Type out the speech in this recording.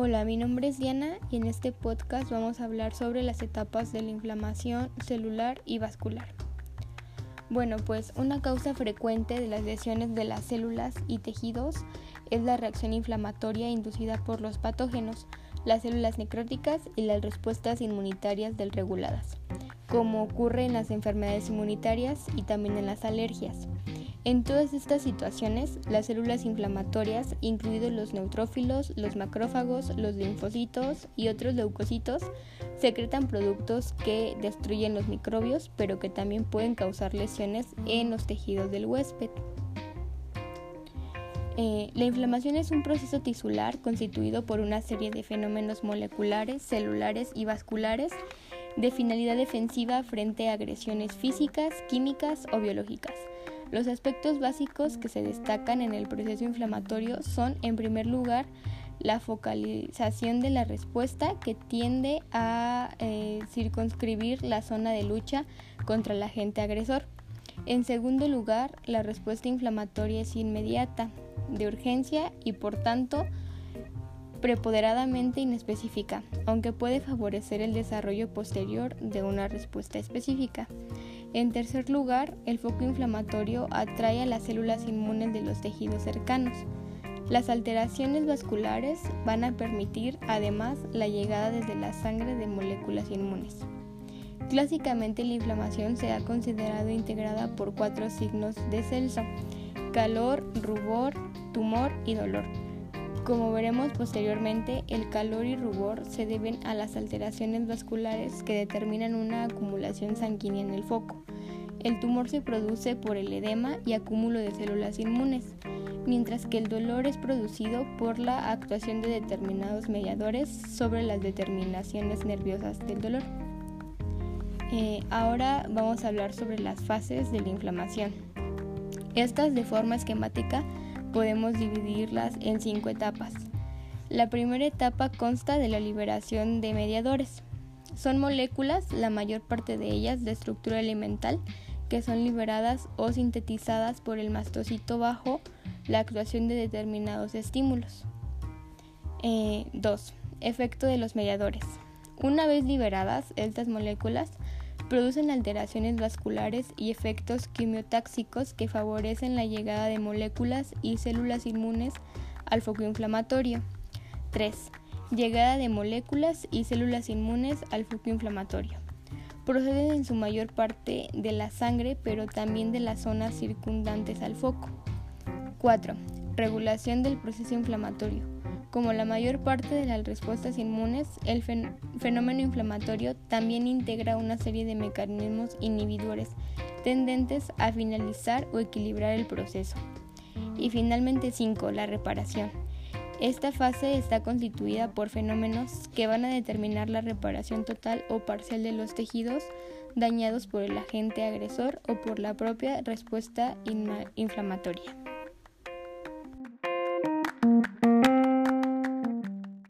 Hola, mi nombre es Diana y en este podcast vamos a hablar sobre las etapas de la inflamación celular y vascular. Bueno, pues una causa frecuente de las lesiones de las células y tejidos es la reacción inflamatoria inducida por los patógenos, las células necróticas y las respuestas inmunitarias desreguladas, como ocurre en las enfermedades inmunitarias y también en las alergias. En todas estas situaciones, las células inflamatorias, incluidos los neutrófilos, los macrófagos, los linfocitos y otros leucocitos, secretan productos que destruyen los microbios, pero que también pueden causar lesiones en los tejidos del huésped. Eh, la inflamación es un proceso tisular constituido por una serie de fenómenos moleculares, celulares y vasculares de finalidad defensiva frente a agresiones físicas, químicas o biológicas. Los aspectos básicos que se destacan en el proceso inflamatorio son, en primer lugar, la focalización de la respuesta que tiende a eh, circunscribir la zona de lucha contra el agente agresor. En segundo lugar, la respuesta inflamatoria es inmediata, de urgencia y por tanto preponderadamente inespecífica, aunque puede favorecer el desarrollo posterior de una respuesta específica. En tercer lugar, el foco inflamatorio atrae a las células inmunes de los tejidos cercanos. Las alteraciones vasculares van a permitir además la llegada desde la sangre de moléculas inmunes. Clásicamente la inflamación se ha considerado integrada por cuatro signos de Celso, calor, rubor, tumor y dolor. Como veremos posteriormente, el calor y rubor se deben a las alteraciones vasculares que determinan una acumulación sanguínea en el foco. El tumor se produce por el edema y acúmulo de células inmunes, mientras que el dolor es producido por la actuación de determinados mediadores sobre las determinaciones nerviosas del dolor. Eh, ahora vamos a hablar sobre las fases de la inflamación. Estas de forma esquemática podemos dividirlas en cinco etapas. La primera etapa consta de la liberación de mediadores. Son moléculas, la mayor parte de ellas de estructura elemental, que son liberadas o sintetizadas por el mastocito bajo la actuación de determinados estímulos. 2. Eh, efecto de los mediadores. Una vez liberadas, estas moléculas producen alteraciones vasculares y efectos quimiotáxicos que favorecen la llegada de moléculas y células inmunes al foco inflamatorio. 3. Llegada de moléculas y células inmunes al foco inflamatorio. Proceden en su mayor parte de la sangre, pero también de las zonas circundantes al foco. 4. Regulación del proceso inflamatorio. Como la mayor parte de las respuestas inmunes, el fenómeno inflamatorio también integra una serie de mecanismos inhibidores tendentes a finalizar o equilibrar el proceso. Y finalmente 5. La reparación. Esta fase está constituida por fenómenos que van a determinar la reparación total o parcial de los tejidos dañados por el agente agresor o por la propia respuesta inflamatoria.